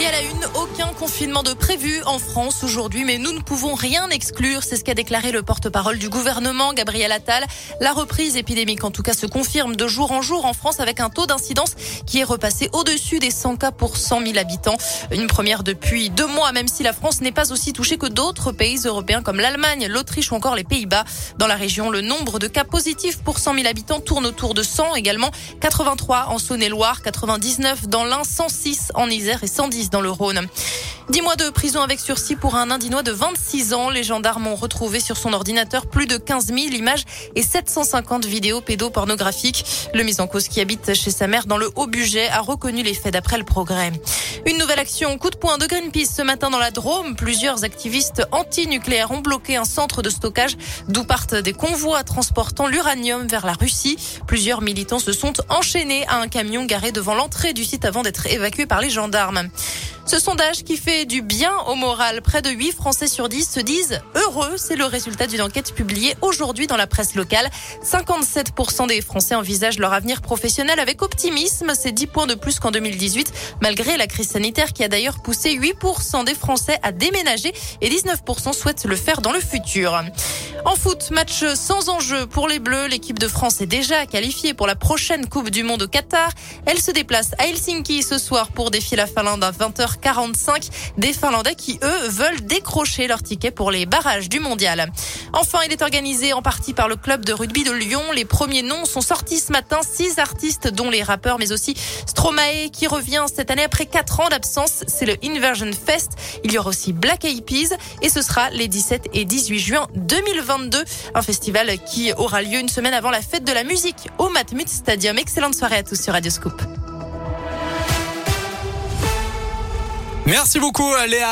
Et à la une, aucun confinement de prévu en France aujourd'hui, mais nous ne pouvons rien exclure. C'est ce qu'a déclaré le porte-parole du gouvernement, Gabriel Attal. La reprise épidémique, en tout cas, se confirme de jour en jour en France avec un taux d'incidence qui est repassé au-dessus des 100 cas pour 100 000 habitants. Une première depuis deux mois, même si la France n'est pas aussi touchée que d'autres pays européens comme l'Allemagne, l'Autriche ou encore les Pays-Bas. Dans la région, le nombre de cas positifs pour 100 000 habitants tourne autour de 100 également. 83 en Saône-et-Loire, 99 dans l'Ain, 106 en Isère et 110 dans le Rhône. 10 mois de prison avec sursis pour un Indinois de 26 ans. Les gendarmes ont retrouvé sur son ordinateur plus de 15 000 images et 750 vidéos pédopornographiques. Le mis en cause qui habite chez sa mère dans le Haut-Budget a reconnu les faits d'après le progrès. Une nouvelle action coup de poing de Greenpeace ce matin dans la Drôme. Plusieurs activistes anti-nucléaires ont bloqué un centre de stockage d'où partent des convois transportant l'uranium vers la Russie. Plusieurs militants se sont enchaînés à un camion garé devant l'entrée du site avant d'être évacués par les gendarmes. Ce sondage qui fait du bien au moral, près de 8 Français sur 10 se disent heureux. C'est le résultat d'une enquête publiée aujourd'hui dans la presse locale. 57% des Français envisagent leur avenir professionnel avec optimisme. C'est 10 points de plus qu'en 2018, malgré la crise sanitaire qui a d'ailleurs poussé 8% des Français à déménager et 19% souhaitent le faire dans le futur. En foot, match sans enjeu pour les Bleus. L'équipe de France est déjà qualifiée pour la prochaine Coupe du Monde au Qatar. Elle se déplace à Helsinki ce soir pour défier la Finlande à 20h45. Des Finlandais qui, eux, veulent décrocher leur ticket pour les barrages du mondial. Enfin, il est organisé en partie par le club de rugby de Lyon. Les premiers noms sont sortis ce matin. Six artistes, dont les rappeurs, mais aussi Stromae, qui revient cette année après quatre ans d'absence. C'est le Inversion Fest. Il y aura aussi Black Eyed Peas et ce sera les 17 et 18 juin 2020. Un festival qui aura lieu une semaine avant la fête de la musique au Matmut Stadium. Excellente soirée à tous sur Radio Scoop. Merci beaucoup Léa.